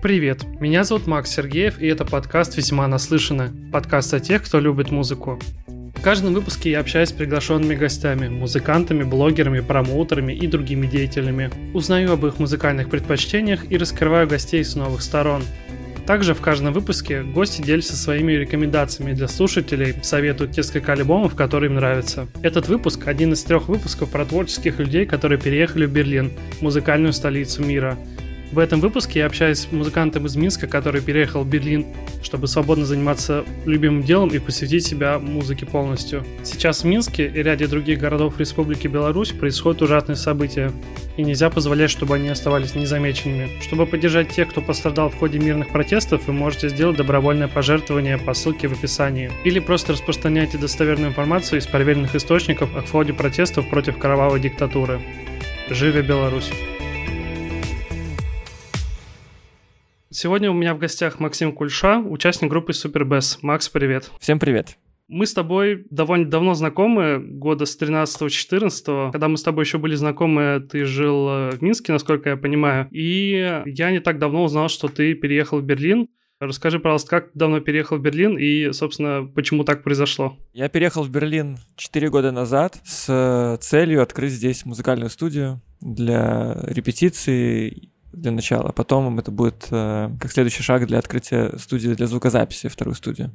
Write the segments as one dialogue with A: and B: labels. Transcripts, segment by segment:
A: Привет, меня зовут Макс Сергеев, и это подкаст «Весьма наслышано». Подкаст о тех, кто любит музыку. В каждом выпуске я общаюсь с приглашенными гостями, музыкантами, блогерами, промоутерами и другими деятелями. Узнаю об их музыкальных предпочтениях и раскрываю гостей с новых сторон. Также в каждом выпуске гости делятся своими рекомендациями для слушателей, советуют несколько альбомов, которые им нравятся. Этот выпуск – один из трех выпусков про творческих людей, которые переехали в Берлин, музыкальную столицу мира. В этом выпуске я общаюсь с музыкантом из Минска, который переехал в Берлин, чтобы свободно заниматься любимым делом и посвятить себя музыке полностью. Сейчас в Минске и ряде других городов Республики Беларусь происходят ужасные события, и нельзя позволять, чтобы они оставались незамеченными. Чтобы поддержать тех, кто пострадал в ходе мирных протестов, вы можете сделать добровольное пожертвование по ссылке в описании. Или просто распространяйте достоверную информацию из проверенных источников о ходе протестов против кровавой диктатуры. Живи Беларусь! Сегодня у меня в гостях Максим Кульша, участник группы Супербес. Макс, привет.
B: Всем привет.
A: Мы с тобой довольно давно знакомы, года с 13-14. Когда мы с тобой еще были знакомы, ты жил э, в Минске, насколько я понимаю. И я не так давно узнал, что ты переехал в Берлин. Расскажи, пожалуйста, как давно переехал в Берлин и, собственно, почему так произошло?
B: Я переехал в Берлин 4 года назад с целью открыть здесь музыкальную студию для репетиций для начала. Потом это будет э, как следующий шаг для открытия студии для звукозаписи, вторую студию.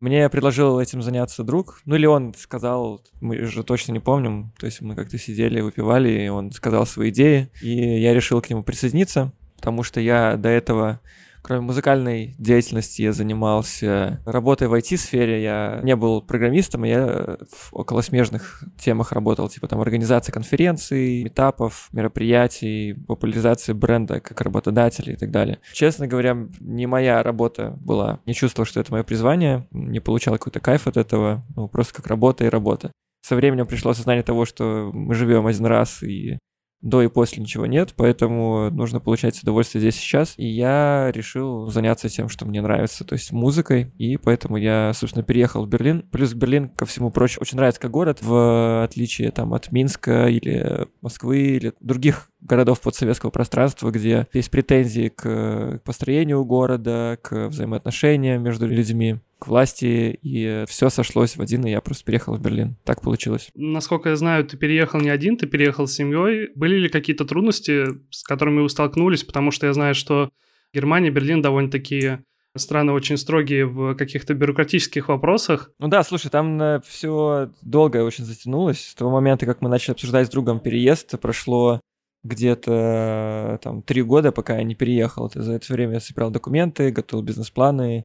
B: Мне предложил этим заняться друг, ну или он сказал, мы же точно не помним, то есть мы как-то сидели, выпивали, и он сказал свои идеи, и я решил к нему присоединиться, потому что я до этого Кроме музыкальной деятельности я занимался работой в IT-сфере. Я не был программистом, я в околосмежных темах работал, типа там организация конференций, метапов, мероприятий, популяризации бренда как работодателя и так далее. Честно говоря, не моя работа была. Не чувствовал, что это мое призвание, не получал какой-то кайф от этого, ну, просто как работа и работа. Со временем пришло осознание того, что мы живем один раз, и до и после ничего нет, поэтому нужно получать удовольствие здесь сейчас. И я решил заняться тем, что мне нравится, то есть музыкой, и поэтому я, собственно, переехал в Берлин. Плюс Берлин, ко всему прочему, очень нравится как город, в отличие там от Минска или Москвы или других городов подсоветского пространства, где есть претензии к построению города, к взаимоотношениям между людьми к власти, и все сошлось в один, и я просто переехал в Берлин. Так получилось.
A: Насколько я знаю, ты переехал не один, ты переехал с семьей. Были ли какие-то трудности, с которыми вы столкнулись? Потому что я знаю, что Германия, Берлин довольно-таки страны очень строгие в каких-то бюрократических вопросах.
B: Ну да, слушай, там все долго очень затянулось. С того момента, как мы начали обсуждать с другом переезд, прошло где-то там три года, пока я не переехал. За это время я собирал документы, готовил бизнес-планы,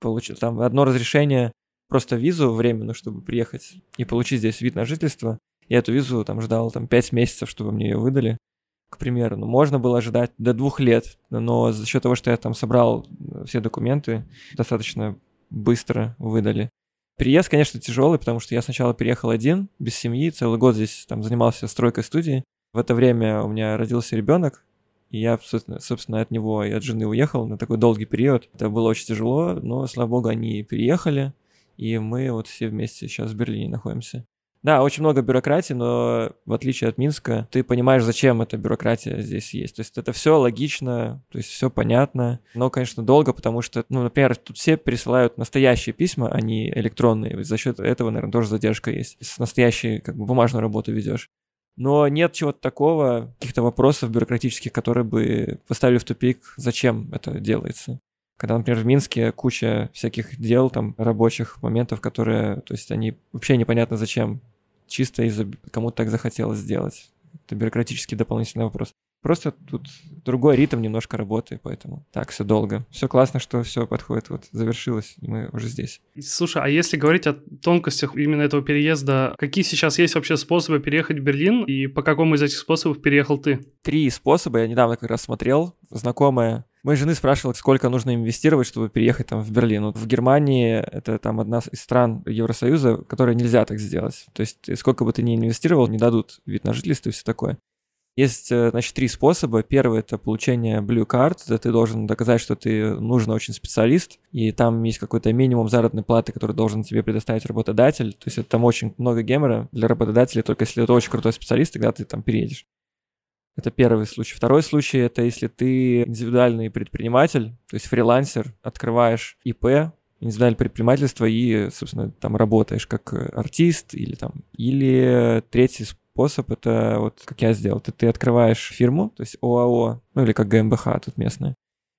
B: получил там одно разрешение, просто визу временную, чтобы приехать и получить здесь вид на жительство. Я эту визу там ждал там пять месяцев, чтобы мне ее выдали, к примеру. Ну, можно было ожидать до двух лет, но за счет того, что я там собрал э, все документы, достаточно быстро выдали. Переезд, конечно, тяжелый, потому что я сначала переехал один, без семьи, целый год здесь там занимался стройкой студии. В это время у меня родился ребенок, и я, собственно, от него и от жены уехал на такой долгий период. Это было очень тяжело, но, слава богу, они переехали, и мы вот все вместе сейчас в Берлине находимся. Да, очень много бюрократии, но в отличие от Минска, ты понимаешь, зачем эта бюрократия здесь есть. То есть это все логично, то есть все понятно. Но, конечно, долго, потому что, ну, например, тут все присылают настоящие письма, а не электронные. За счет этого, наверное, тоже задержка есть. С настоящей, как бы, бумажную работу ведешь но нет чего-то такого, каких-то вопросов бюрократических, которые бы поставили в тупик, зачем это делается. Когда, например, в Минске куча всяких дел, там, рабочих моментов, которые, то есть они вообще непонятно зачем, чисто из-за кому-то так захотелось сделать. Это бюрократический дополнительный вопрос. Просто тут другой ритм немножко работы, поэтому так все долго. Все классно, что все подходит, вот завершилось, и мы уже здесь.
A: Слушай, а если говорить о тонкостях именно этого переезда, какие сейчас есть вообще способы переехать в Берлин, и по какому из этих способов переехал ты?
B: Три способа, я недавно как раз смотрел, знакомая Моей жены спрашивала, сколько нужно инвестировать, чтобы переехать там в Берлин. Вот в Германии это там одна из стран Евросоюза, которой нельзя так сделать. То есть сколько бы ты ни инвестировал, не дадут вид на жительство и все такое. Есть, э, значит, три способа. Первый — это получение Blue Card. Это ты должен доказать, что ты нужный очень специалист, и там есть какой-то минимум заработной платы, который должен тебе предоставить работодатель. То есть это там очень много гемора для работодателей, только если это очень крутой специалист, тогда ты там переедешь. Это первый случай. Второй случай — это если ты индивидуальный предприниматель, то есть фрилансер, открываешь ИП, индивидуальное предпринимательство и, собственно, там работаешь как артист или там... Или третий способ — это вот как я сделал. Ты, ты открываешь фирму, то есть ОАО, ну или как ГМБХ тут местная,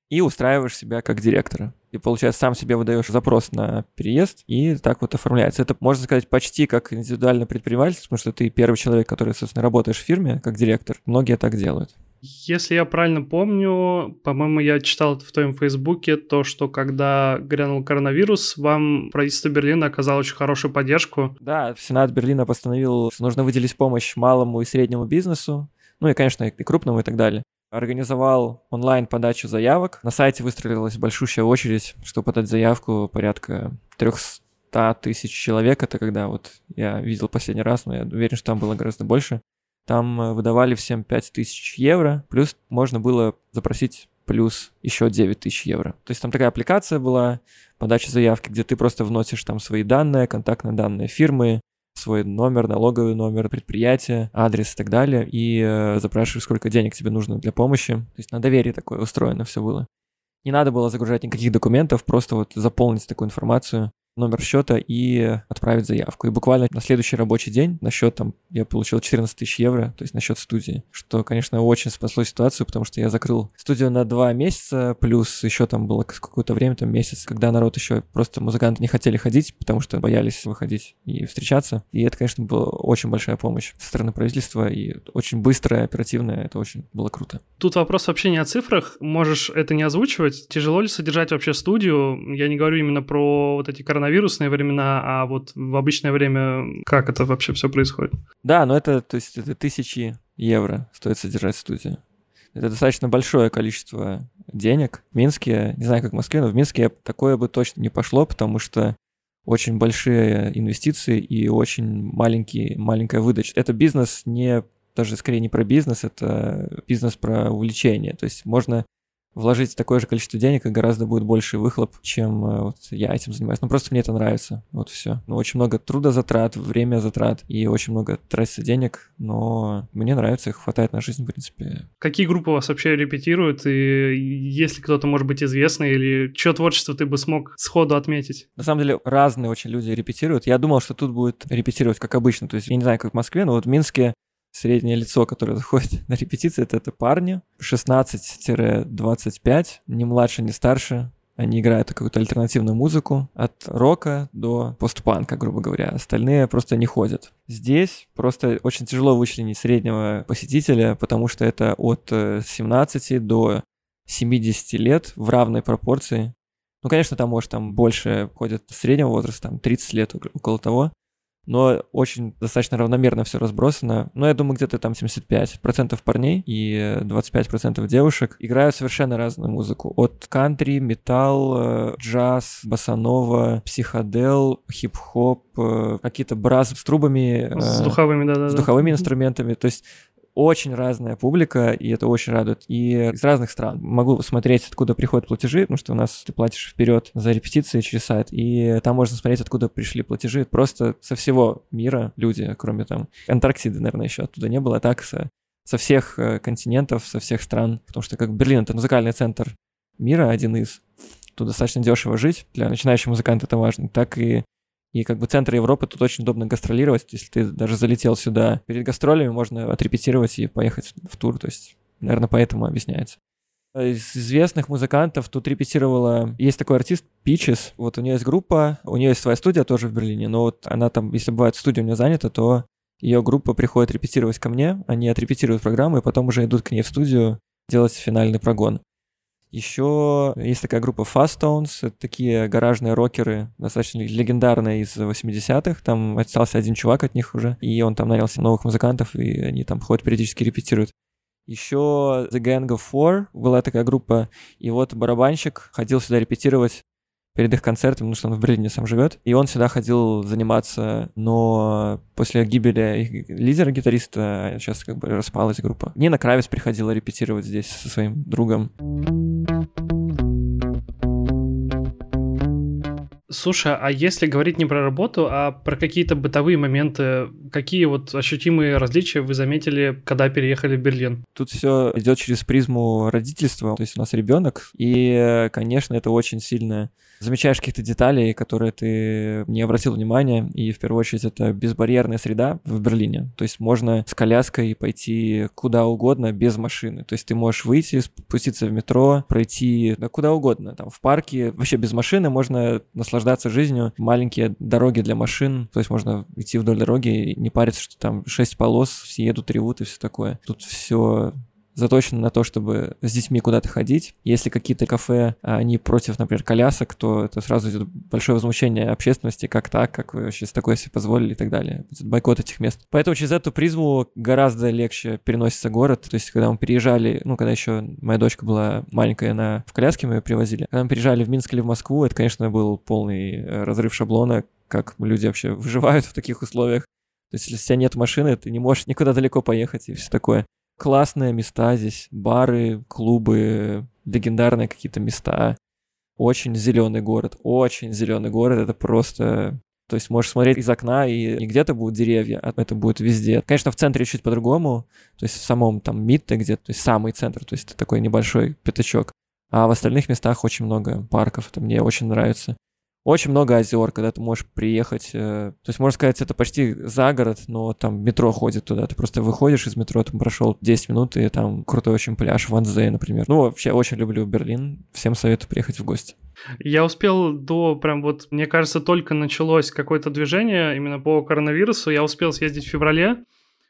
B: и устраиваешь себя как директора. И, получается, сам себе выдаешь запрос на переезд, и так вот оформляется. Это, можно сказать, почти как индивидуальное предпринимательство, потому что ты первый человек, который, собственно, работаешь в фирме как директор. Многие так делают.
A: Если я правильно помню, по-моему, я читал в твоем фейсбуке то, что когда грянул коронавирус, вам правительство Берлина оказало очень хорошую поддержку.
B: Да, Сенат Берлина постановил, что нужно выделить помощь малому и среднему бизнесу, ну и, конечно, и крупному и так далее организовал онлайн подачу заявок. На сайте выстроилась большущая очередь, чтобы подать заявку порядка 300 тысяч человек. Это когда вот я видел последний раз, но я уверен, что там было гораздо больше. Там э, выдавали всем 5 тысяч евро, плюс можно было запросить плюс еще 9 тысяч евро. То есть там такая аппликация была, подача заявки, где ты просто вносишь там свои данные, контактные данные фирмы, свой номер, налоговый номер предприятия, адрес и так далее, и э, запрашиваешь, сколько денег тебе нужно для помощи. То есть на доверие такое устроено все было. Не надо было загружать никаких документов, просто вот заполнить такую информацию номер счета и отправить заявку. И буквально на следующий рабочий день на счет там я получил 14 тысяч евро, то есть на счет студии, что, конечно, очень спасло ситуацию, потому что я закрыл студию на два месяца, плюс еще там было какое-то время, там месяц, когда народ еще просто музыканты не хотели ходить, потому что боялись выходить и встречаться. И это, конечно, была очень большая помощь со стороны правительства и очень быстрая, оперативная, это очень было круто.
A: Тут вопрос вообще не о цифрах, можешь это не озвучивать. Тяжело ли содержать вообще студию? Я не говорю именно про вот эти коронавирусные времена, а вот в обычное время как это вообще все происходит?
B: Да, но это, то есть, это тысячи евро стоит содержать студию. Это достаточно большое количество денег. В Минске, не знаю, как в Москве, но в Минске такое бы точно не пошло, потому что очень большие инвестиции и очень маленький, маленькая выдача. Это бизнес не даже скорее не про бизнес, это бизнес про увлечение. То есть можно вложить такое же количество денег, и гораздо будет больше выхлоп, чем э, вот я этим занимаюсь. Ну, просто мне это нравится. Вот все. Ну, очень много трудозатрат, время затрат, и очень много тратится денег, но мне нравится, их хватает на жизнь, в принципе.
A: Какие группы вас вообще репетируют, и если кто-то, может быть, известный, или что творчество ты бы смог сходу отметить?
B: На самом деле, разные очень люди репетируют. Я думал, что тут будет репетировать как обычно, то есть я не знаю, как в Москве, но вот в Минске среднее лицо, которое заходит на репетиции, это, это парни 16-25, не младше, не старше. Они играют какую-то альтернативную музыку от рока до постпанка, грубо говоря. Остальные просто не ходят. Здесь просто очень тяжело вычленить среднего посетителя, потому что это от 17 э, до 70 лет в равной пропорции. Ну, конечно, там, может, там больше ходят среднего возраста, там 30 лет, около того но очень достаточно равномерно все разбросано. Но я думаю, где-то там 75% парней и 25% девушек играют совершенно разную музыку. От кантри, металл, э, джаз, басанова, психодел, хип-хоп, э, какие-то браз с трубами.
A: Э, с духовыми, да-да.
B: С духовыми инструментами. То есть очень разная публика, и это очень радует. И из разных стран. Могу смотреть, откуда приходят платежи, потому что у нас ты платишь вперед за репетиции через сайт, и там можно смотреть, откуда пришли платежи. Просто со всего мира люди, кроме там Антарктиды, наверное, еще оттуда не было, а так со, со всех э, континентов, со всех стран, потому что как Берлин — это музыкальный центр мира, один из. Тут достаточно дешево жить, для начинающего музыканта это важно, так и и как бы центр Европы тут очень удобно гастролировать. Если ты даже залетел сюда перед гастролями, можно отрепетировать и поехать в тур. То есть, наверное, поэтому объясняется. Из известных музыкантов тут репетировала... Есть такой артист Peaches. Вот у нее есть группа, у нее есть своя студия тоже в Берлине, но вот она там, если бывает студия у нее занята, то ее группа приходит репетировать ко мне, они отрепетируют программу и потом уже идут к ней в студию делать финальный прогон. Еще есть такая группа Fastones, это такие гаражные рокеры, достаточно легендарные из 80-х. Там остался один чувак от них уже, и он там нанялся новых музыкантов, и они там ходят, периодически репетируют. Еще The Gang of Four была такая группа, и вот барабанщик ходил сюда репетировать перед их концертом, потому что он в Берлине сам живет. И он сюда ходил заниматься, но после гибели их лидера гитариста сейчас как бы распалась группа. Нина Кравец приходила репетировать здесь со своим другом.
A: Слушай, а если говорить не про работу, а про какие-то бытовые моменты, какие вот ощутимые различия вы заметили, когда переехали в Берлин?
B: Тут все идет через призму родительства, то есть у нас ребенок, и, конечно, это очень сильно замечаешь каких-то деталей, которые ты не обратил внимания, и в первую очередь это безбарьерная среда в Берлине, то есть можно с коляской пойти куда угодно без машины, то есть ты можешь выйти, спуститься в метро, пройти да, куда угодно, там в парке, вообще без машины можно наслаждаться жизнью, маленькие дороги для машин, то есть можно идти вдоль дороги и не париться, что там шесть полос, все едут, ревут и все такое. Тут все заточено на то, чтобы с детьми куда-то ходить. Если какие-то кафе, а, они против, например, колясок, то это сразу идет большое возмущение общественности, как так, как вы вообще такое себе позволили и так далее. Бойкот этих мест. Поэтому через эту призму гораздо легче переносится город. То есть, когда мы переезжали, ну, когда еще моя дочка была маленькая, она в коляске мы ее привозили. Когда мы переезжали в Минск или в Москву, это, конечно, был полный э, разрыв шаблона, как люди вообще выживают в таких условиях. То есть, если у тебя нет машины, ты не можешь никуда далеко поехать и все такое классные места здесь, бары, клубы, легендарные какие-то места. Очень зеленый город, очень зеленый город, это просто... То есть можешь смотреть из окна, и не где-то будут деревья, а это будет везде. Конечно, в центре чуть по-другому, то есть в самом там Митте где-то, то есть самый центр, то есть это такой небольшой пятачок. А в остальных местах очень много парков, это мне очень нравится. Очень много озер, когда ты можешь приехать. Э, то есть, можно сказать, это почти за город, но там метро ходит туда. Ты просто выходишь из метро, там прошел 10 минут, и там крутой очень пляж в например. Ну, вообще, очень люблю Берлин. Всем советую приехать в гости.
A: Я успел до, прям вот, мне кажется, только началось какое-то движение именно по коронавирусу. Я успел съездить в феврале.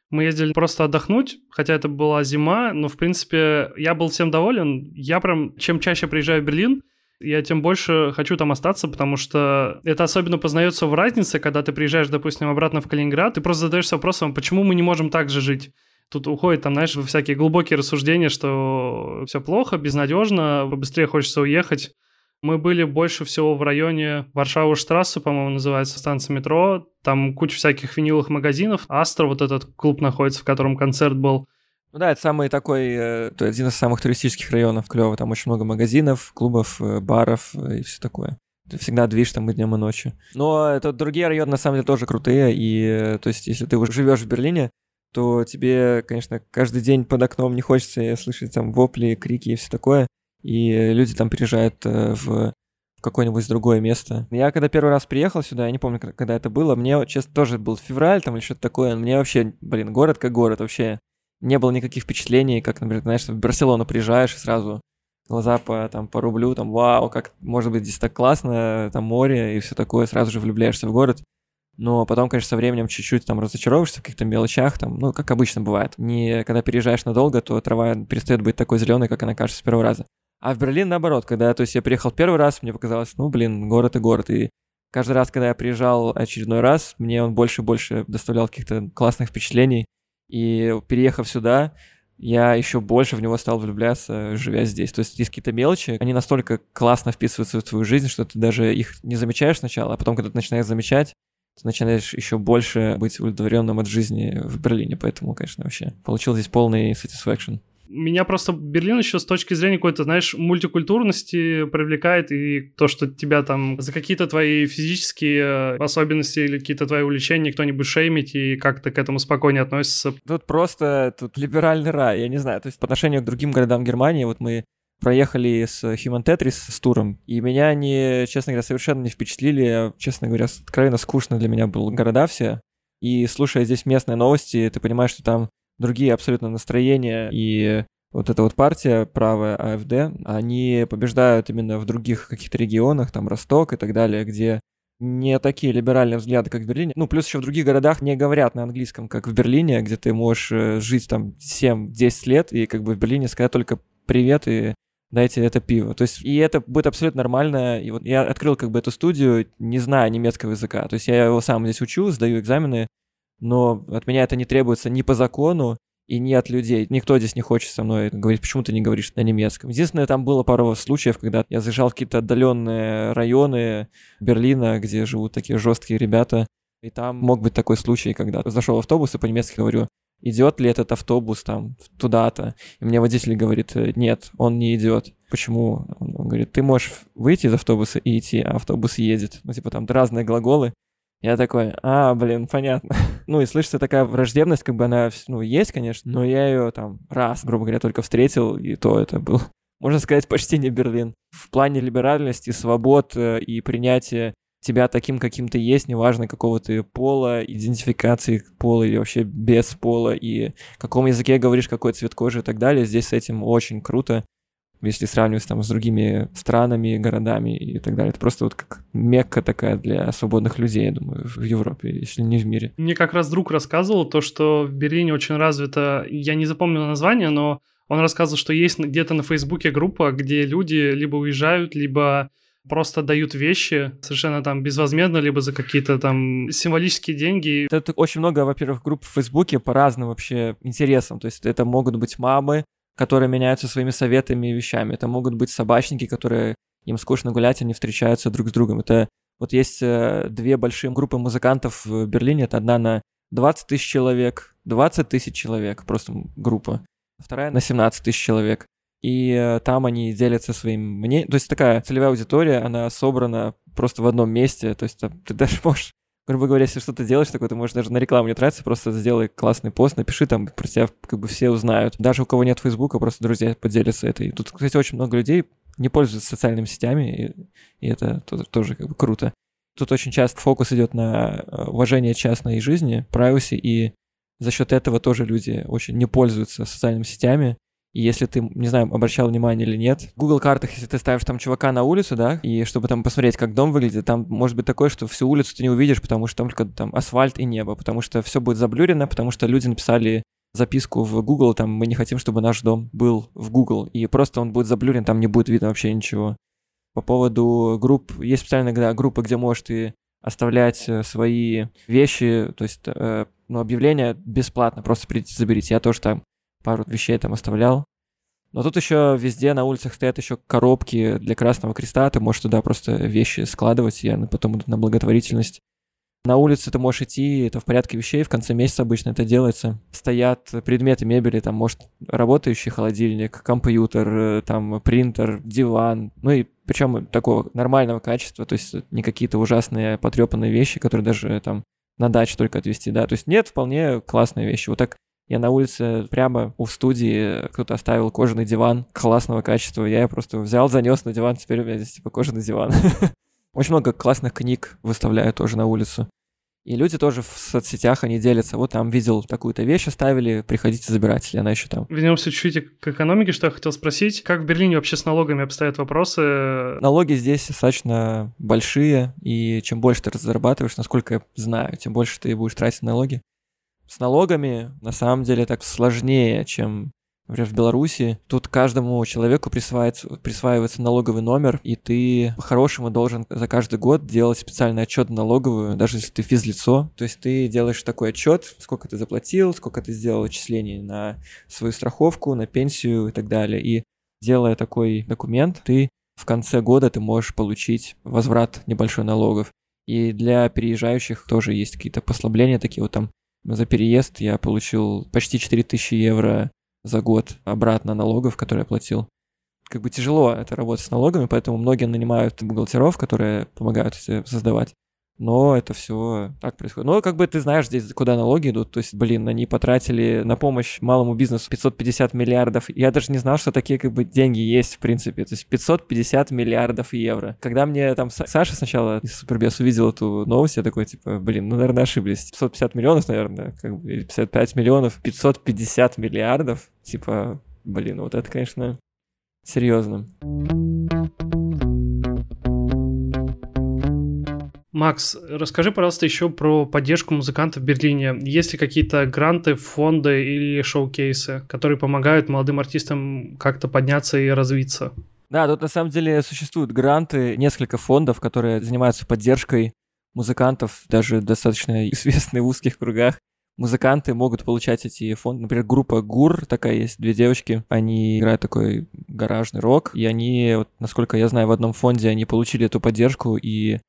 A: Мы ездили просто отдохнуть, хотя это была зима, но, в принципе, я был всем доволен. Я прям, чем чаще приезжаю в Берлин, я тем больше хочу там остаться, потому что это особенно познается в разнице, когда ты приезжаешь, допустим, обратно в Калининград, ты просто задаешься вопросом, почему мы не можем так же жить? Тут уходит, там, знаешь, всякие глубокие рассуждения, что все плохо, безнадежно, побыстрее хочется уехать. Мы были больше всего в районе Варшавы Штрассе, по-моему, называется станция метро. Там куча всяких виниловых магазинов. Астро, вот этот клуб находится, в котором концерт был.
B: Ну да, это самый такой, э, один из самых туристических районов клево. Там очень много магазинов, клубов, э, баров э, и все такое. Ты всегда движ там и днем, и ночью. Но это другие районы на самом деле тоже крутые. И то есть, если ты уже живешь в Берлине, то тебе, конечно, каждый день под окном не хочется слышать там вопли, крики и все такое. И люди там приезжают в какое-нибудь другое место. Я когда первый раз приехал сюда, я не помню, когда это было, мне, честно, тоже был февраль там или что-то такое, мне вообще, блин, город как город, вообще не было никаких впечатлений, как, например, знаешь, в Барселону приезжаешь и сразу глаза по, там, по рублю, там, вау, как может быть здесь так классно, там море и все такое, сразу же влюбляешься в город. Но потом, конечно, со временем чуть-чуть там разочаровываешься в каких-то мелочах, там, ну, как обычно бывает. Не когда переезжаешь надолго, то трава перестает быть такой зеленой, как она кажется с первого раза. А в Берлин наоборот, когда то есть я приехал первый раз, мне показалось, ну, блин, город и город. И каждый раз, когда я приезжал очередной раз, мне он больше и больше доставлял каких-то классных впечатлений. И переехав сюда, я еще больше в него стал влюбляться, живя здесь. То есть есть какие-то мелочи, они настолько классно вписываются в твою жизнь, что ты даже их не замечаешь сначала, а потом, когда ты начинаешь замечать, ты начинаешь еще больше быть удовлетворенным от жизни в Берлине. Поэтому, конечно, вообще получил здесь полный satisfaction
A: меня просто Берлин еще с точки зрения какой-то, знаешь, мультикультурности привлекает, и то, что тебя там за какие-то твои физические особенности или какие-то твои увлечения кто-нибудь шеймить, и как то к этому спокойнее относится.
B: Тут просто тут либеральный рай, я не знаю. То есть по отношению к другим городам Германии, вот мы проехали с Human Tetris с туром, и меня они, честно говоря, совершенно не впечатлили. Честно говоря, откровенно скучно для меня был города все. И слушая здесь местные новости, ты понимаешь, что там другие абсолютно настроения, и вот эта вот партия правая АФД, они побеждают именно в других каких-то регионах, там Росток и так далее, где не такие либеральные взгляды, как в Берлине. Ну, плюс еще в других городах не говорят на английском, как в Берлине, где ты можешь э, жить там 7-10 лет, и как бы в Берлине сказать только привет и дайте это пиво. То есть, и это будет абсолютно нормально. И вот я открыл как бы эту студию, не зная немецкого языка. То есть я его сам здесь учу, сдаю экзамены, но от меня это не требуется ни по закону, и не от людей. Никто здесь не хочет со мной говорить, почему ты не говоришь на немецком. Единственное, там было пару случаев, когда я заезжал в какие-то отдаленные районы Берлина, где живут такие жесткие ребята, и там мог быть такой случай, когда зашел в автобус и по-немецки говорю, идет ли этот автобус там туда-то. И мне водитель говорит, нет, он не идет. Почему? Он говорит, ты можешь выйти из автобуса и идти, а автобус едет. Ну, типа там разные глаголы. Я такой, а, блин, понятно. ну и слышится такая враждебность, как бы она, ну, есть, конечно, но я ее там раз, грубо говоря, только встретил, и то это был, можно сказать, почти не Берлин. В плане либеральности, свобод э, и принятия тебя таким, каким ты есть, неважно какого ты пола, идентификации пола или вообще без пола, и каком языке говоришь, какой цвет кожи и так далее. Здесь с этим очень круто, если сравнивать там с другими странами, городами и так далее. Это просто вот как мекка такая для свободных людей, я думаю, в Европе, если не в мире.
A: Мне как раз друг рассказывал то, что в Берлине очень развито, я не запомнил название, но он рассказывал, что есть где-то на Фейсбуке группа, где люди либо уезжают, либо просто дают вещи совершенно там безвозмездно, либо за какие-то там символические деньги.
B: Это очень много, во-первых, групп в Фейсбуке по разным вообще интересам. То есть это могут быть мамы, которые меняются своими советами и вещами. Это могут быть собачники, которые им скучно гулять, они встречаются друг с другом. Это вот есть э, две большие группы музыкантов в Берлине. Это одна на 20 тысяч человек, 20 тысяч человек, просто группа. Вторая на 17 тысяч человек и э, там они делятся своим мнением. То есть такая целевая аудитория, она собрана просто в одном месте, то есть ты даже можешь грубо говоря, если что-то делаешь такое, ты можешь даже на рекламу не тратиться, просто сделай классный пост, напиши там, про тебя как бы все узнают. Даже у кого нет Фейсбука, просто друзья поделятся этой. Тут, кстати, очень много людей не пользуются социальными сетями, и, и это тоже, тоже как бы круто. Тут очень часто фокус идет на э, уважение частной жизни, privacy, и за счет этого тоже люди очень не пользуются социальными сетями, если ты, не знаю, обращал внимание или нет, в Google картах, если ты ставишь там чувака на улицу, да, и чтобы там посмотреть, как дом выглядит, там может быть такое, что всю улицу ты не увидишь, потому что там только там асфальт и небо, потому что все будет заблюрено, потому что люди написали записку в Google, там, мы не хотим, чтобы наш дом был в Google, и просто он будет заблюрен, там не будет видно вообще ничего. По поводу групп, есть специальная да, группа, где можешь ты оставлять э, свои вещи, то есть э, ну, объявление бесплатно, просто придите, заберите. Я тоже там пару вещей там оставлял. Но тут еще везде на улицах стоят еще коробки для Красного Креста, ты можешь туда просто вещи складывать, и потом идут на благотворительность. На улице ты можешь идти, это в порядке вещей, в конце месяца обычно это делается. Стоят предметы мебели, там может работающий холодильник, компьютер, э, там принтер, диван, ну и причем такого нормального качества, то есть не какие-то ужасные потрепанные вещи, которые даже там на даче только отвезти, да, то есть нет, вполне классные вещи. Вот так я на улице прямо у студии кто-то оставил кожаный диван классного качества. Я просто взял, занес на диван, теперь у меня здесь типа кожаный диван. Очень много классных книг выставляю тоже на улицу. И люди тоже в соцсетях, они делятся. Вот там видел такую-то вещь, оставили, приходите забирать, если она еще там.
A: Вернемся чуть-чуть к экономике, что я хотел спросить. Как в Берлине вообще с налогами обстоят вопросы?
B: Налоги здесь достаточно большие, и чем больше ты зарабатываешь, насколько я знаю, тем больше ты будешь тратить налоги с налогами на самом деле так сложнее, чем Например, в Беларуси тут каждому человеку присваивается, присваивается налоговый номер, и ты по-хорошему должен за каждый год делать специальный отчет налоговую, даже если ты физлицо. То есть ты делаешь такой отчет, сколько ты заплатил, сколько ты сделал отчислений на свою страховку, на пенсию и так далее. И делая такой документ, ты в конце года ты можешь получить возврат небольшой налогов. И для переезжающих тоже есть какие-то послабления такие вот там за переезд я получил почти 4000 евро за год обратно налогов, которые я платил. Как бы тяжело это работать с налогами, поэтому многие нанимают бухгалтеров, которые помогают создавать но это все так происходит. Но как бы ты знаешь здесь, куда налоги идут, то есть, блин, они потратили на помощь малому бизнесу 550 миллиардов. Я даже не знал, что такие как бы деньги есть в принципе, то есть 550 миллиардов евро. Когда мне там Саша сначала из Супербес увидел эту новость, я такой, типа, блин, ну, наверное, ошиблись. 550 миллионов, наверное, как бы 55 миллионов, 550 миллиардов, типа, блин, вот это, конечно, серьезно.
A: Макс, расскажи, пожалуйста, еще про поддержку музыкантов в Берлине. Есть ли какие-то гранты, фонды или шоу-кейсы, которые помогают молодым артистам как-то подняться и развиться?
B: Да, тут на самом деле существуют гранты, несколько фондов, которые занимаются поддержкой музыкантов, даже достаточно известные в узких кругах. Музыканты могут получать эти фонды. Например, группа ГУР, такая есть, две девочки, они играют такой гаражный рок, и они, вот, насколько я знаю, в одном фонде они получили эту поддержку, и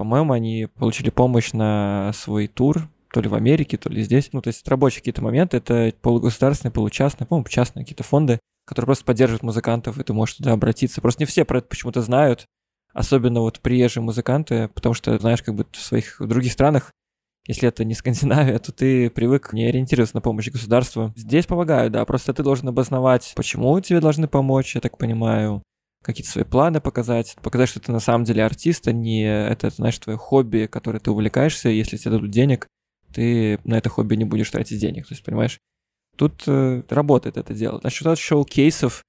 B: по-моему, они получили помощь на свой тур, то ли в Америке, то ли здесь. Ну, то есть рабочие какие-то моменты, это полугосударственные, получастные, по-моему, частные какие-то фонды, который просто поддерживает музыкантов, и ты можешь туда обратиться. Просто не все про это почему-то знают, особенно вот приезжие музыканты, потому что, знаешь, как бы в своих в других странах, если это не Скандинавия, то ты привык не ориентироваться на помощь государства. Здесь помогают, да, просто ты должен обосновать, почему тебе должны помочь, я так понимаю, какие-то свои планы показать, показать, что ты на самом деле артист, а не это, знаешь, твое хобби, которое ты увлекаешься, если тебе дадут денег, ты на это хобби не будешь тратить денег, то есть, понимаешь? Тут э, работает это дело. Насчет шоу-кейсов,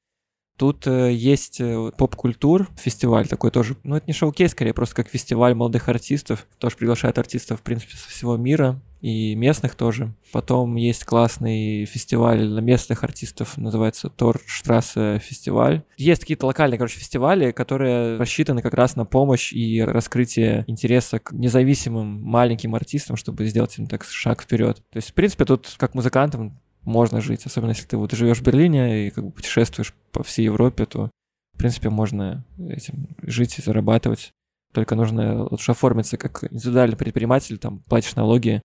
B: Тут э, есть э, поп-культур, фестиваль такой тоже, ну это не шоу-кейс, скорее просто как фестиваль молодых артистов, тоже приглашает артистов, в принципе, со всего мира, и местных тоже. Потом есть классный фестиваль местных артистов, называется Торштрассе фестиваль. Есть какие-то локальные, короче, фестивали, которые рассчитаны как раз на помощь и раскрытие интереса к независимым маленьким артистам, чтобы сделать им так шаг вперед. То есть, в принципе, тут как музыкантам можно жить, особенно если ты вот живешь в Берлине и как бы путешествуешь по всей Европе, то в принципе можно этим жить и зарабатывать. Только нужно лучше оформиться как индивидуальный предприниматель, там платишь налоги,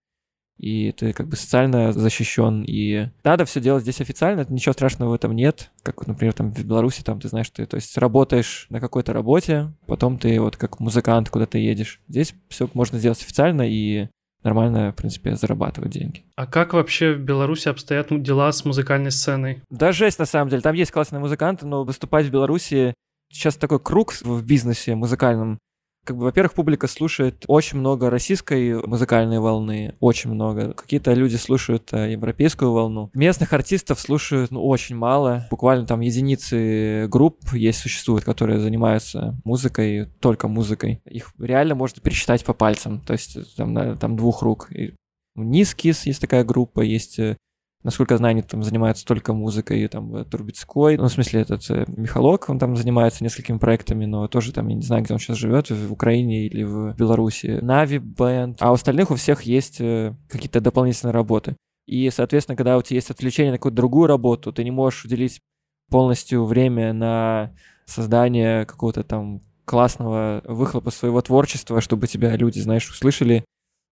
B: и ты как бы социально защищен, и надо все делать здесь официально, ничего страшного в этом нет, как, например, там в Беларуси, там ты знаешь, ты, то есть работаешь на какой-то работе, потом ты вот как музыкант куда-то едешь. Здесь все можно сделать официально, и нормально, в принципе, зарабатывать деньги.
A: А как вообще в Беларуси обстоят дела с музыкальной сценой?
B: Да жесть, на самом деле. Там есть классные музыканты, но выступать в Беларуси сейчас такой круг в бизнесе музыкальном, как бы, во-первых, публика слушает очень много российской музыкальной волны, очень много. Какие-то люди слушают э, европейскую волну. Местных артистов слушают ну, очень мало. Буквально там единицы групп есть, существуют, которые занимаются музыкой, только музыкой. Их реально можно пересчитать по пальцам, то есть там, на, там двух рук. И Низкис есть такая группа, есть э, Насколько я знаю, они там занимаются только музыкой, там, Турбецкой. Ну, в смысле, этот э, Михалок, он там занимается несколькими проектами, но тоже там, я не знаю, где он сейчас живет, в Украине или в Беларуси. Нави Бенд. А у остальных у всех есть э, какие-то дополнительные работы. И, соответственно, когда у тебя есть отвлечение на какую-то другую работу, ты не можешь уделить полностью время на создание какого-то там классного выхлопа своего творчества, чтобы тебя люди, знаешь, услышали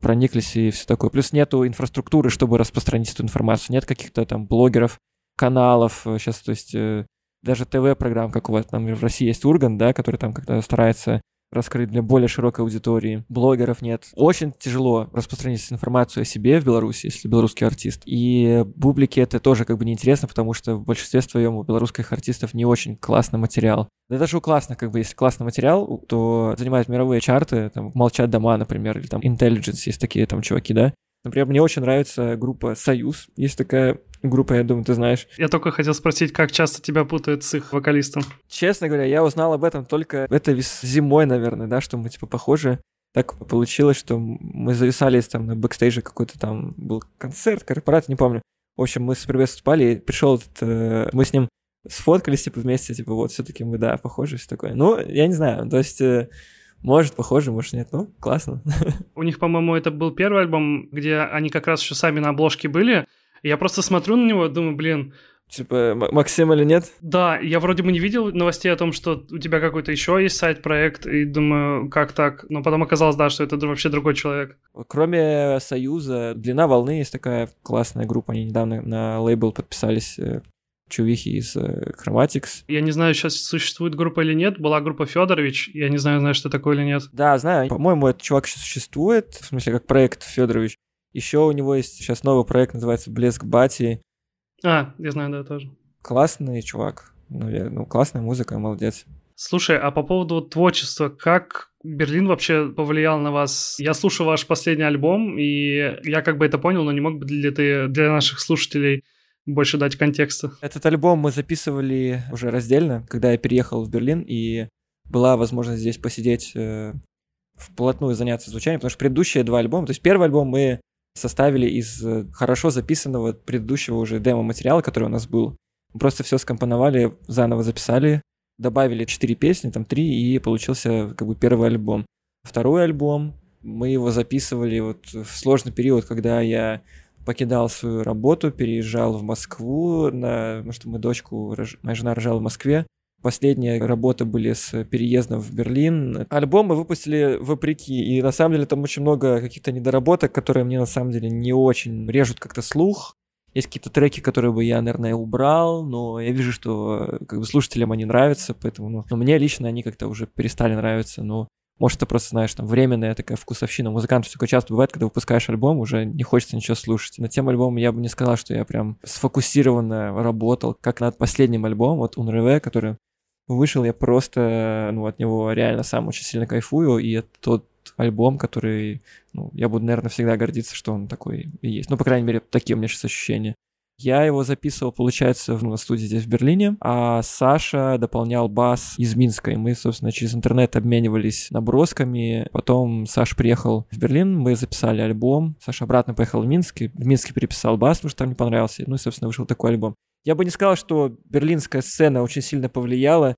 B: прониклись и все такое. Плюс нету инфраструктуры, чтобы распространить эту информацию. Нет каких-то там блогеров, каналов. Сейчас, то есть, э, даже ТВ-программ, как у вас там в России есть Урган, да, который там как-то старается раскрыть для более широкой аудитории. Блогеров нет. Очень тяжело распространить информацию о себе в Беларуси, если белорусский артист. И публике это тоже как бы неинтересно, потому что в большинстве своем у белорусских артистов не очень классный материал. Да даже у классных, как бы, если классный материал, то занимают мировые чарты, там, «Молчат дома», например, или там «Intelligence», есть такие там чуваки, да. Например, мне очень нравится группа «Союз». Есть такая группа, я думаю, ты знаешь.
A: Я только хотел спросить, как часто тебя путают с их вокалистом?
B: Честно говоря, я узнал об этом только это зимой, наверное, да, что мы типа похожи. Так получилось, что мы зависались там на бэкстейже какой-то там был концерт, корпорат, не помню. В общем, мы с выступали, и пришел этот, э, мы с ним сфоткались, типа, вместе, типа, вот, все таки мы, да, похожи, все такое. Ну, я не знаю, то есть, э, может, похоже, может, нет, ну, классно.
A: У них, по-моему, это был первый альбом, где они как раз еще сами на обложке были, я просто смотрю на него, думаю, блин,
B: Типа Максим или нет?
A: Да, я вроде бы не видел новостей о том, что у тебя какой-то еще есть сайт-проект, и думаю, как так? Но потом оказалось, да, что это вообще другой человек.
B: Кроме Союза, Длина волны есть такая классная группа, они недавно на лейбл подписались э, чувихи из э, Chromatics.
A: Я не знаю, сейчас существует группа или нет. Была группа Федорович. Я не знаю, знаешь, что такое или нет.
B: Да, знаю. По-моему, этот чувак еще существует. В смысле, как проект Федорович. Еще у него есть сейчас новый проект, называется «Блеск Бати».
A: А, я знаю, да, тоже.
B: Классный чувак. Ну, я, ну классная музыка, молодец.
A: Слушай, а по поводу творчества, как Берлин вообще повлиял на вас? Я слушал ваш последний альбом, и я как бы это понял, но не мог бы для, ты, для наших слушателей больше дать контекста.
B: Этот альбом мы записывали уже раздельно, когда я переехал в Берлин, и была возможность здесь посидеть э, вплотную заняться звучанием, потому что предыдущие два альбома, то есть первый альбом мы составили из э, хорошо записанного предыдущего уже демо-материала, который у нас был. Мы просто все скомпоновали, заново записали, добавили четыре песни, там три, и получился как бы первый альбом. Второй альбом, мы его записывали вот в сложный период, когда я покидал свою работу, переезжал в Москву, на, потому что мы дочку, моя жена рожала в Москве, Последние работы были с переездом в Берлин. Альбом мы выпустили вопреки, и на самом деле там очень много каких-то недоработок, которые мне на самом деле не очень режут как-то слух. Есть какие-то треки, которые бы я, наверное, убрал, но я вижу, что как бы слушателям они нравятся, поэтому, ну, но мне лично они как-то уже перестали нравиться, но может, ты просто знаешь, там, временная такая вкусовщина. Музыкантов такое часто бывает, когда выпускаешь альбом, уже не хочется ничего слушать. На тем альбомом я бы не сказал, что я прям сфокусированно работал, как над последним альбомом, вот Unreve, который вышел, я просто, ну, от него реально сам очень сильно кайфую, и это тот альбом, который, ну, я буду, наверное, всегда гордиться, что он такой и есть. Ну, по крайней мере, такие у меня сейчас ощущения. Я его записывал, получается, в, на студии здесь в Берлине, а Саша дополнял бас из Минска, и мы, собственно, через интернет обменивались набросками. Потом Саша приехал в Берлин, мы записали альбом. Саша обратно поехал в Минск, и в Минске переписал бас, потому что там не понравился. Ну и, собственно, вышел такой альбом. Я бы не сказал, что берлинская сцена очень сильно повлияла,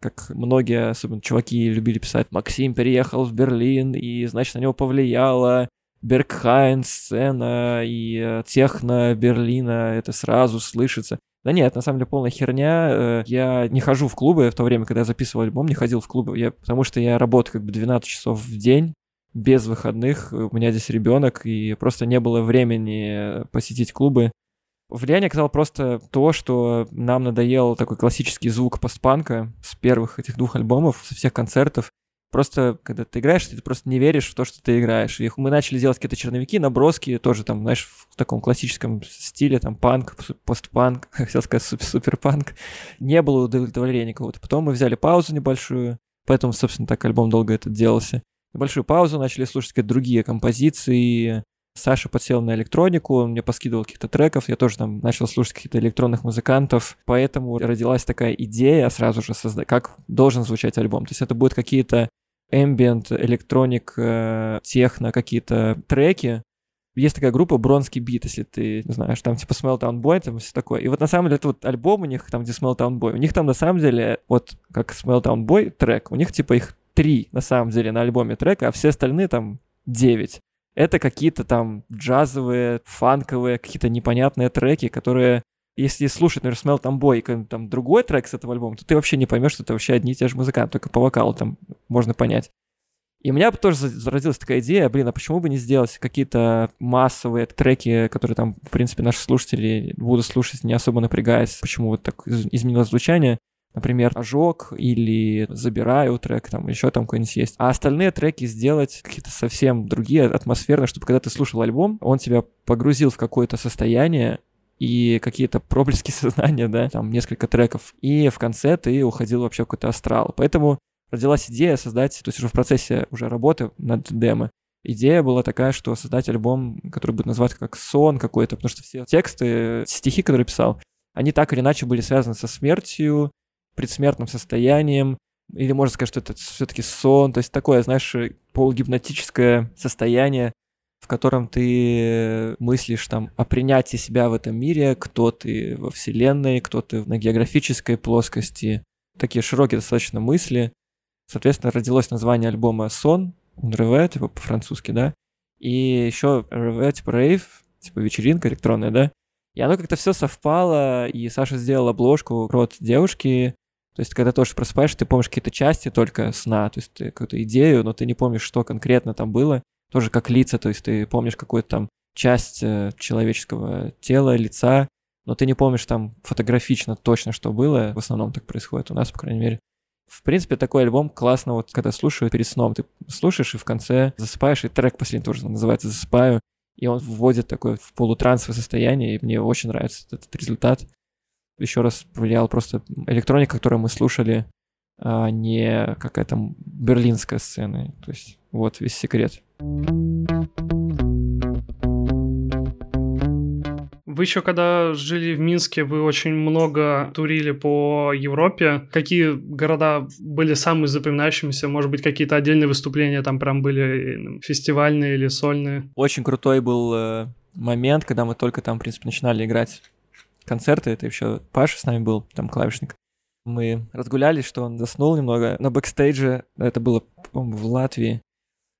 B: как многие, особенно чуваки, любили писать, Максим переехал в Берлин, и, значит, на него повлияло Бергхайн сцена и э, техно Берлина, это сразу слышится. Да нет, на самом деле полная херня. Э, я не хожу в клубы в то время, когда я записывал альбом, не ходил в клубы, я, потому что я работаю как бы 12 часов в день, без выходных, у меня здесь ребенок, и просто не было времени посетить клубы. Влияние оказало просто то, что нам надоел такой классический звук постпанка с первых этих двух альбомов, со всех концертов. Просто, когда ты играешь, ты просто не веришь в то, что ты играешь. И мы начали делать какие-то черновики, наброски, тоже там, знаешь, в таком классическом стиле, там, панк, постпанк, хотел сказать супер суперпанк. Не было удовлетворения какого-то. Потом мы взяли паузу небольшую, поэтому, собственно, так альбом долго этот делался. Небольшую паузу, начали слушать какие-то другие композиции, Саша подсел на электронику, он мне поскидывал каких-то треков, я тоже там начал слушать каких-то электронных музыкантов, поэтому родилась такая идея сразу же создать, как должен звучать альбом. То есть это будут какие-то ambient, электроник, э, техно, какие-то треки. Есть такая группа Бронский бит, если ты знаешь, там типа Smelltown Boy, там все такое. И вот на самом деле это вот альбом у них, там где Smelltown Boy, у них там на самом деле, вот как Smelltown Boy трек, у них типа их три на самом деле на альбоме трека, а все остальные там девять. Это какие-то там джазовые, фанковые, какие-то непонятные треки, которые если слушать, например, Smell Tomboy и там другой трек с этого альбома, то ты вообще не поймешь, что это вообще одни и те же музыканты, только по вокалу там можно понять. И у меня тоже зародилась такая идея, блин, а почему бы не сделать какие-то массовые треки, которые там, в принципе, наши слушатели будут слушать, не особо напрягаясь, почему вот так изменилось звучание. Например, «Ожог» или «Забираю» трек, там еще там какой-нибудь есть. А остальные треки сделать какие-то совсем другие, атмосферные, чтобы когда ты слушал альбом, он тебя погрузил в какое-то состояние, и какие-то проблески сознания, да, там несколько треков, и в конце ты уходил вообще в какой-то астрал. Поэтому родилась идея создать, то есть уже в процессе уже работы над демо, идея была такая, что создать альбом, который будет называться как сон какой-то, потому что все тексты, стихи, которые писал, они так или иначе были связаны со смертью, предсмертным состоянием, или можно сказать, что это все-таки сон, то есть такое, знаешь, полугипнотическое состояние, в котором ты мыслишь там о принятии себя в этом мире, кто ты во Вселенной, кто ты на географической плоскости. Такие широкие достаточно мысли. Соответственно, родилось название альбома «Сон», «Реве», типа по-французски, да, и еще «Реве», типа «Рейв», типа вечеринка электронная, да, и оно как-то все совпало, и Саша сделал обложку «Рот девушки», то есть, когда тоже просыпаешься, ты помнишь какие-то части только сна, то есть ты какую-то идею, но ты не помнишь, что конкретно там было тоже как лица, то есть ты помнишь какую-то там часть э, человеческого тела, лица, но ты не помнишь там фотографично точно, что было. В основном так происходит у нас, по крайней мере. В принципе, такой альбом классно, вот когда слушаю перед сном, ты слушаешь и в конце засыпаешь, и трек последний тоже называется «Засыпаю», и он вводит такое в полутрансовое состояние, и мне очень нравится этот результат. Еще раз повлиял просто электроника, которую мы слушали, а не какая-то берлинская сцена. То есть вот весь секрет.
A: Вы еще когда жили в Минске, вы очень много турили по Европе. Какие города были самые запоминающимися? Может быть, какие-то отдельные выступления там прям были фестивальные или сольные?
B: Очень крутой был э, момент, когда мы только там, в принципе, начинали играть концерты. Это еще Паша с нами был, там клавишник. Мы разгулялись, что он заснул немного на бэкстейдже. Это было, в Латвии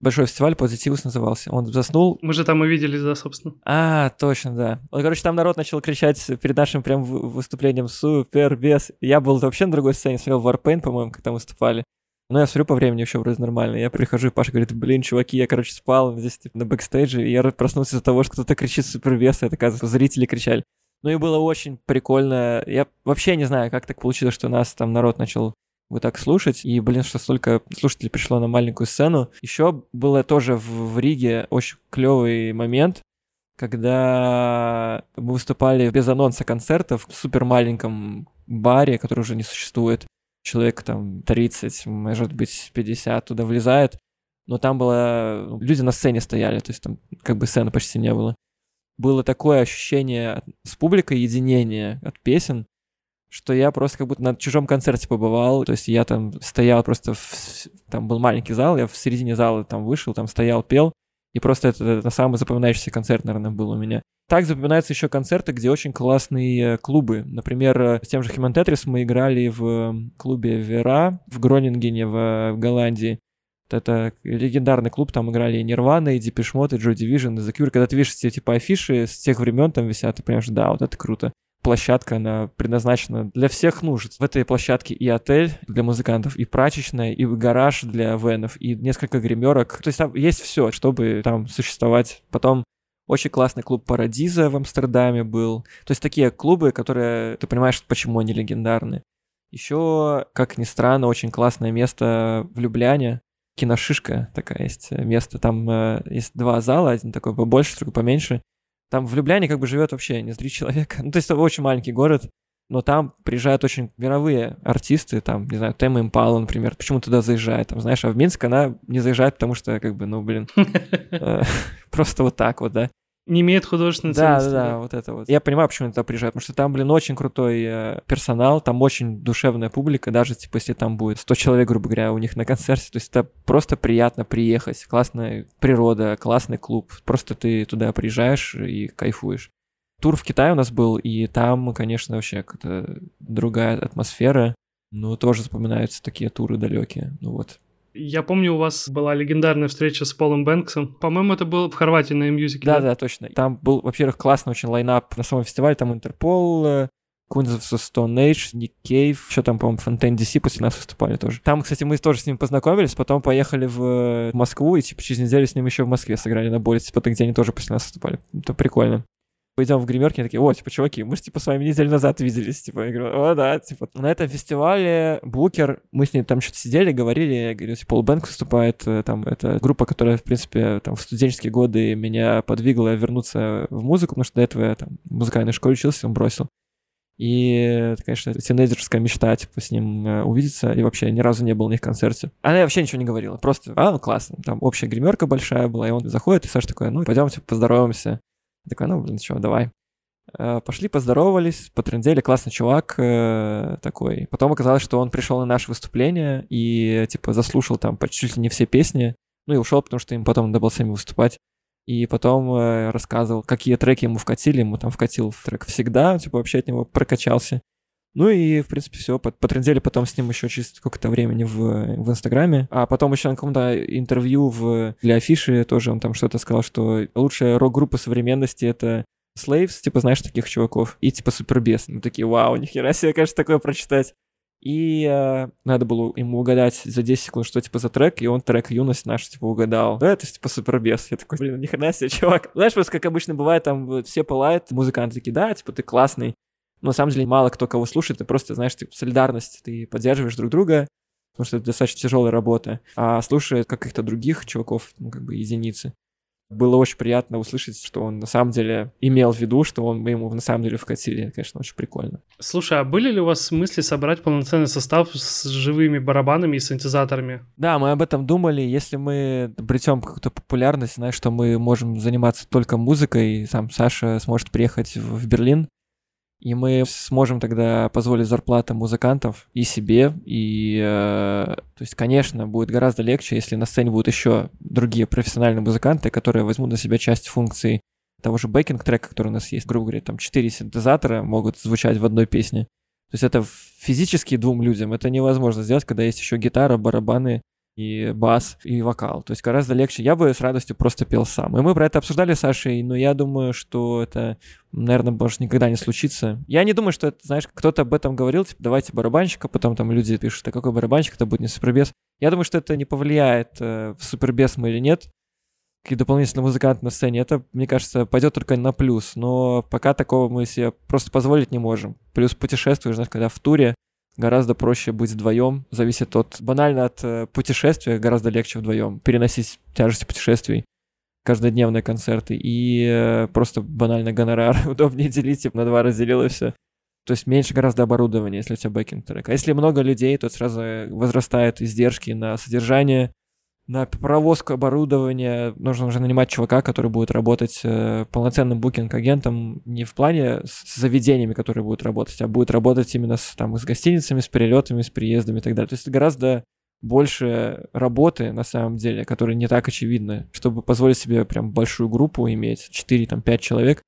B: большой фестиваль Positivus назывался. Он заснул.
A: Мы же там увиделись, да, собственно.
B: А, точно, да. Вот, короче, там народ начал кричать перед нашим прям выступлением «Super Besse». Я был вообще на другой сцене, смотрел Warpaint, по-моему, как там выступали. Но я смотрю по времени еще вроде нормально. Я прихожу, и Паша говорит, блин, чуваки, я, короче, спал здесь типа, на бэкстейдже, и я проснулся из-за того, что кто-то кричит Super Besse, и это, оказывается, зрители кричали. Ну и было очень прикольно. Я вообще не знаю, как так получилось, что нас там народ начал вот так слушать. И, блин, что столько слушателей пришло на маленькую сцену. Еще было тоже в, в Риге очень клевый момент, когда мы выступали без анонса концертов в супер маленьком баре, который уже не существует. Человек там 30, может быть 50 туда влезает. Но там было... Ну, люди на сцене стояли, то есть там как бы сцены почти не было. Было такое ощущение с публикой единения от песен, что я просто как будто на чужом концерте побывал. То есть я там стоял просто... В... Там был маленький зал, я в середине зала там вышел, там стоял, пел. И просто это, это самый запоминающийся концерт, наверное, был у меня. Так запоминаются еще концерты, где очень классные клубы. Например, с тем же Tetris мы играли в клубе Вера в Гронингене в Голландии. Это легендарный клуб, там играли и Нирвана, и Mode, и Joy Division, и The Cure. Когда ты видишь эти типа афиши с тех времен там висят, ты понимаешь, да, вот это круто площадка, она предназначена для всех нужд. В этой площадке и отель для музыкантов, и прачечная, и гараж для венов, и несколько гримерок. То есть там есть все, чтобы там существовать. Потом очень классный клуб Парадиза в Амстердаме был. То есть такие клубы, которые ты понимаешь, почему они легендарны. Еще, как ни странно, очень классное место в Любляне. Киношишка такая есть место. Там э, есть два зала, один такой побольше, другой поменьше. Там в Любляне как бы живет вообще не три человека. Ну, то есть это очень маленький город, но там приезжают очень мировые артисты, там, не знаю, Тема Импала, например, почему туда заезжает, там, знаешь, а в Минск она не заезжает, потому что, как бы, ну, блин, э, просто вот так вот, да
A: не имеет художественной
B: да, ценности. Да, да, вот это вот. Я понимаю, почему они туда приезжают, потому что там, блин, очень крутой э, персонал, там очень душевная публика, даже, типа, если там будет 100 человек, грубо говоря, у них на концерте, то есть это просто приятно приехать, классная природа, классный клуб, просто ты туда приезжаешь и кайфуешь. Тур в Китае у нас был, и там, конечно, вообще какая-то другая атмосфера, но тоже запоминаются такие туры далекие, ну вот.
A: Я помню, у вас была легендарная встреча с Полом Бэнксом. По-моему, это было в Хорватии на мюзике.
B: Да, да, точно. Там был, во-первых, классный очень лайнап на самом фестивале. Там Интерпол, Queens of the Stone Age, Ник Кейв, еще там, по-моему, Fontaine DC после нас выступали тоже. Там, кстати, мы тоже с ним познакомились, потом поехали в э, Москву, и, типа, через неделю с ним еще в Москве сыграли на более, типа, где они тоже после нас выступали. Это прикольно пойдем в гримерки, они такие, о, типа, чуваки, мы же, типа, с вами неделю назад виделись, типа, я говорю, о, да, типа. На этом фестивале Букер, мы с ним там что-то сидели, говорили, я говорю, типа, Пол Бэнк выступает, э, там, это группа, которая, в принципе, там, в студенческие годы меня подвигла вернуться в музыку, потому что до этого я там в музыкальной школе учился, он бросил. И конечно, тинейджерская мечта, типа, с ним э, увидеться. И вообще ни разу не был на их концерте. Она вообще ничего не говорила. Просто, а, ну, классно. Там общая гримерка большая была, и он заходит, и Саша такой, ну, пойдемте поздороваемся. Такой, ну, блин, что, давай. Э, пошли, поздоровались, потрендели, классный чувак э, такой. Потом оказалось, что он пришел на наше выступление и, типа, заслушал там почти чуть ли не все песни. Ну и ушел, потому что им потом надо было сами выступать. И потом э, рассказывал, какие треки ему вкатили. Ему там вкатил трек «Всегда», типа, вообще от него прокачался. Ну и, в принципе, все. Потрендели потом с ним еще через сколько-то времени в, в Инстаграме. А потом еще на каком-то интервью в, для афиши тоже он там что-то сказал, что лучшая рок-группа современности — это Slaves, типа, знаешь, таких чуваков, и типа Супербес. Мы такие, вау, нихера себе, конечно, такое прочитать. И э, надо было ему угадать за 10 секунд, что типа за трек, и он трек «Юность» наш типа угадал. Да, это типа супербес. Я такой, блин, ни хрена себе, чувак. Знаешь, просто как обычно бывает, там все пылают, музыканты такие, да, типа ты классный. На самом деле мало кто кого слушает, ты просто, знаешь, типа солидарность, ты поддерживаешь друг друга, потому что это достаточно тяжелая работа. А слушает каких-то других чуваков, ну, как бы единицы было очень приятно услышать, что он на самом деле имел в виду, что он, мы ему на самом деле вкатили. Это, конечно, очень прикольно.
A: Слушай, а были ли у вас мысли собрать полноценный состав с живыми барабанами и синтезаторами?
B: Да, мы об этом думали. Если мы обретем какую-то популярность, знаешь, что мы можем заниматься только музыкой, сам Саша сможет приехать в Берлин, и мы сможем тогда позволить зарплаты музыкантов и себе, и, э, то есть, конечно, будет гораздо легче, если на сцене будут еще другие профессиональные музыканты, которые возьмут на себя часть функций того же бэкинг-трека, который у нас есть, грубо говоря, там четыре синтезатора могут звучать в одной песне. То есть это физически двум людям это невозможно сделать, когда есть еще гитара, барабаны и бас, и вокал. То есть гораздо легче. Я бы с радостью просто пел сам. И мы про это обсуждали с Сашей, но я думаю, что это, наверное, больше никогда не случится. Я не думаю, что это, знаешь, кто-то об этом говорил, типа, давайте барабанщика, потом там люди пишут, а какой барабанщик, это будет не супербес. Я думаю, что это не повлияет, э, в супербес мы или нет, какие дополнительные музыканты на сцене, это, мне кажется, пойдет только на плюс. Но пока такого мы себе просто позволить не можем. Плюс путешествуешь, знаешь, когда в туре, гораздо проще быть вдвоем. Зависит от банально от э, путешествия, гораздо легче вдвоем переносить тяжести путешествий каждодневные концерты и э, просто банально гонорар удобнее делить, типа на два разделил и все. То есть меньше гораздо оборудования, если у тебя бэкинг трек. А если много людей, то сразу возрастают издержки на содержание, на провозку оборудования нужно уже нанимать чувака, который будет работать э, полноценным букинг-агентом не в плане с заведениями, которые будут работать, а будет работать именно с, там, с гостиницами, с перелетами, с приездами и так далее. То есть гораздо больше работы на самом деле, которые не так очевидны. Чтобы позволить себе прям большую группу иметь, 4-5 человек,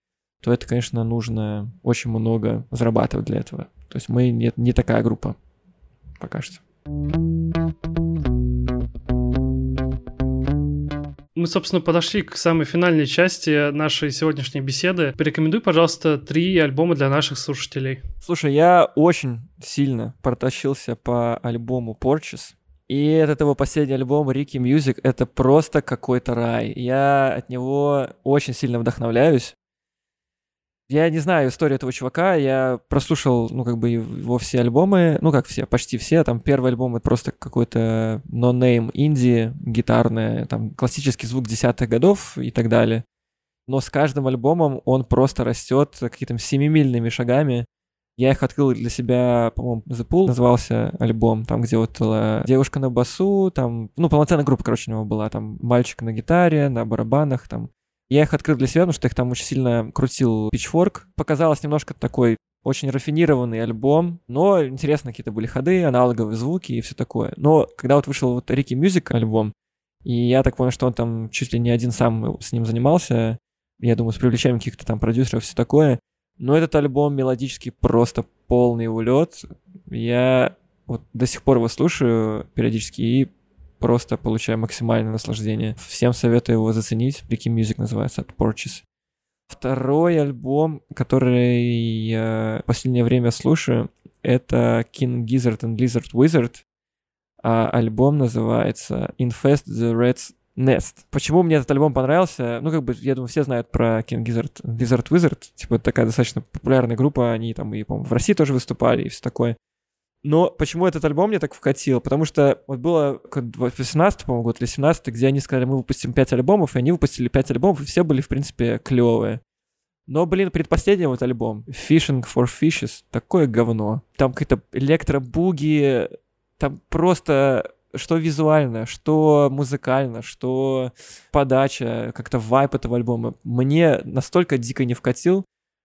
B: то это, конечно, нужно очень много зарабатывать для этого. То есть мы не, не такая группа пока что.
A: Мы, собственно, подошли к самой финальной части нашей сегодняшней беседы. Порекомендуй, пожалуйста, три альбома для наших слушателей.
B: Слушай, я очень сильно протащился по альбому Porches. И этот его последний альбом Ricky Music — это просто какой-то рай. Я от него очень сильно вдохновляюсь. Я не знаю историю этого чувака, я прослушал, ну, как бы его все альбомы, ну, как все, почти все, там первый альбом это просто какой-то no-name инди, гитарный, там классический звук десятых годов и так далее. Но с каждым альбомом он просто растет какими-то семимильными шагами. Я их открыл для себя, по-моему, The Pool назывался альбом, там, где вот была девушка на басу, там, ну, полноценная группа, короче, у него была, там, мальчик на гитаре, на барабанах, там, я их открыл для себя, потому что их там очень сильно крутил Pitchfork. Показалось немножко такой очень рафинированный альбом, но интересно какие-то были ходы, аналоговые звуки и все такое. Но когда вот вышел вот Рики Мюзик альбом, и я так понял, что он там чуть ли не один сам с ним занимался, я думаю, с привлечением каких-то там продюсеров, все такое. Но этот альбом мелодически просто полный улет. Я вот до сих пор его слушаю периодически и просто получаю максимальное наслаждение. Всем советую его заценить. Ricky Music называется, от Porches. Второй альбом, который я в последнее время слушаю, это King Gizzard and Lizard Wizard. А альбом называется Infest the Red's Nest. Почему мне этот альбом понравился? Ну, как бы, я думаю, все знают про King Gizzard, Lizard Wizard. Типа, такая достаточно популярная группа. Они там и, по-моему, в России тоже выступали и все такое. Но почему этот альбом мне так вкатил? Потому что вот было 18 по-моему, год или 17 где они сказали, мы выпустим 5 альбомов, и они выпустили 5 альбомов, и все были, в принципе, клевые. Но, блин, предпоследний вот альбом, Fishing for Fishes, такое говно. Там какие-то электробуги, там просто что визуально, что музыкально, что подача, как-то вайп этого альбома. Мне настолько дико не вкатил,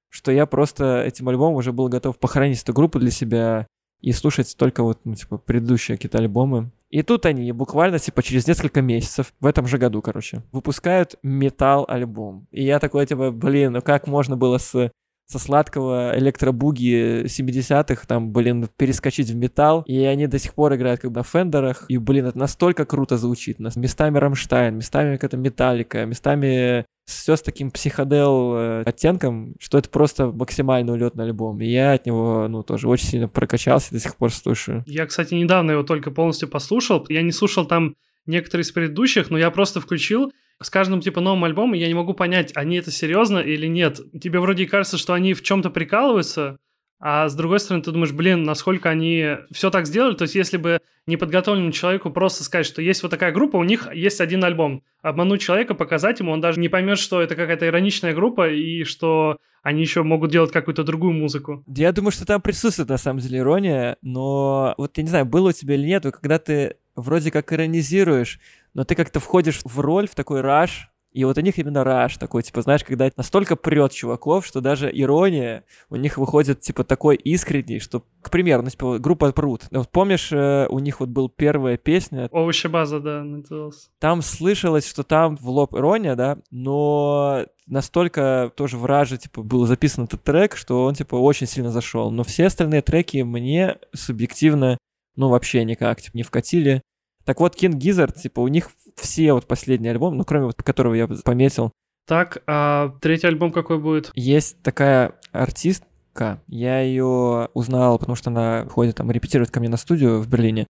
B: что я просто этим альбомом уже был готов похоронить эту группу для себя и слушать только вот, ну, типа, предыдущие какие-то альбомы. И тут они буквально, типа, через несколько месяцев, в этом же году, короче, выпускают металл-альбом. И я такой, типа, блин, ну как можно было с со сладкого электробуги 70-х, там, блин, перескочить в металл, и они до сих пор играют как бы на фендерах, и, блин, это настолько круто звучит, местами Рамштайн, местами какая-то металлика, местами все с таким психодел э, оттенком, что это просто максимально улетный альбом. И я от него, ну, тоже очень сильно прокачался, до сих пор слушаю.
A: Я, кстати, недавно его только полностью послушал. Я не слушал там некоторые из предыдущих, но я просто включил. С каждым, типа, новым альбомом я не могу понять, они это серьезно или нет. Тебе вроде кажется, что они в чем-то прикалываются, а с другой стороны, ты думаешь, блин, насколько они все так сделали. То есть, если бы неподготовленному человеку просто сказать, что есть вот такая группа, у них есть один альбом. Обмануть человека, показать ему, он даже не поймет, что это какая-то ироничная группа и что они еще могут делать какую-то другую музыку.
B: Я думаю, что там присутствует на самом деле ирония, но вот я не знаю, было у тебя или нет, когда ты вроде как иронизируешь, но ты как-то входишь в роль, в такой раш, и вот у них именно раш такой, типа, знаешь, когда настолько прет чуваков, что даже ирония у них выходит, типа, такой искренний, что, к примеру, ну, типа, группа Прут. Вот помнишь, э, у них вот был первая песня.
A: Овощебаза, да, назывался.
B: Там слышалось, что там в лоб ирония, да, но настолько тоже враже, типа, был записан этот трек, что он, типа, очень сильно зашел. Но все остальные треки мне субъективно, ну, вообще никак, типа, не вкатили. Так вот, King Gizzard, типа, у них все вот последние альбомы, ну, кроме вот, которого я пометил.
A: Так, а третий альбом какой будет?
B: Есть такая артистка, я ее узнал, потому что она ходит там, репетирует ко мне на студию в Берлине.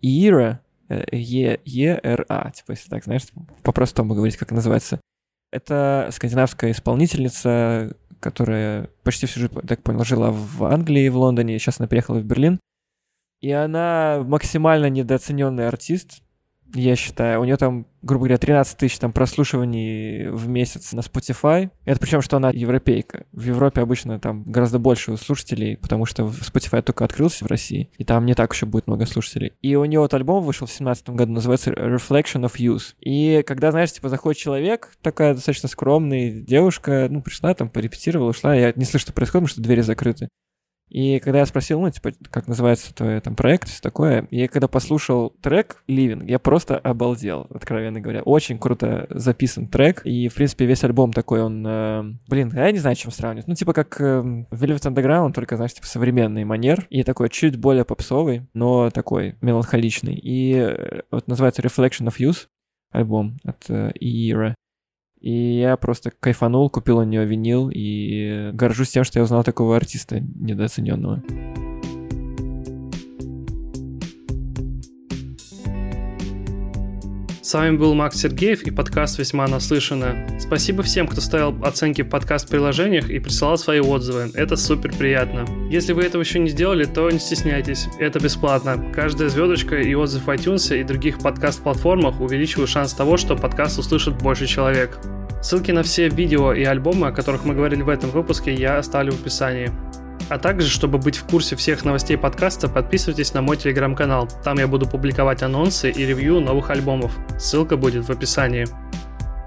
B: Ира, Е-Е-Р-А, типа, если так, знаешь, по-простому говорить, как называется. Это скандинавская исполнительница, которая почти всю жизнь, так понял, жила в Англии, в Лондоне, сейчас она переехала в Берлин. И она максимально недооцененный артист, я считаю. У нее там, грубо говоря, 13 тысяч там прослушиваний в месяц на Spotify. Это причем, что она европейка. В Европе обычно там гораздо больше слушателей, потому что Spotify только открылся в России, и там не так еще будет много слушателей. И у нее вот альбом вышел в 17 году, называется Reflection of Youth. И когда, знаешь, типа заходит человек, такая достаточно скромная девушка, ну, пришла там, порепетировала, ушла, я не слышу, что происходит, потому что двери закрыты. И когда я спросил, ну, типа, как называется твой там проект, все такое, и когда послушал трек Living, я просто обалдел, откровенно говоря. Очень круто записан трек, и, в принципе, весь альбом такой, он, э, блин, я не знаю, чем сравнивать. Ну, типа, как э, Velvet Underground, только, знаешь, типа, современный манер, и такой чуть более попсовый, но такой меланхоличный. И э, вот называется Reflection of Youth, альбом от э, Era. И я просто кайфанул, купил у нее винил и горжусь тем, что я узнал такого артиста недооцененного.
A: С вами был Макс Сергеев и подкаст «Весьма наслышано». Спасибо всем, кто ставил оценки в подкаст-приложениях и присылал свои отзывы. Это супер приятно. Если вы этого еще не сделали, то не стесняйтесь. Это бесплатно. Каждая звездочка и отзыв в iTunes и других подкаст-платформах увеличивают шанс того, что подкаст услышит больше человек. Ссылки на все видео и альбомы, о которых мы говорили в этом выпуске, я оставлю в описании. А также, чтобы быть в курсе всех новостей подкаста, подписывайтесь на мой телеграм-канал. Там я буду публиковать анонсы и ревью новых альбомов. Ссылка будет в описании.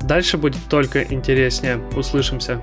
A: Дальше будет только интереснее. Услышимся.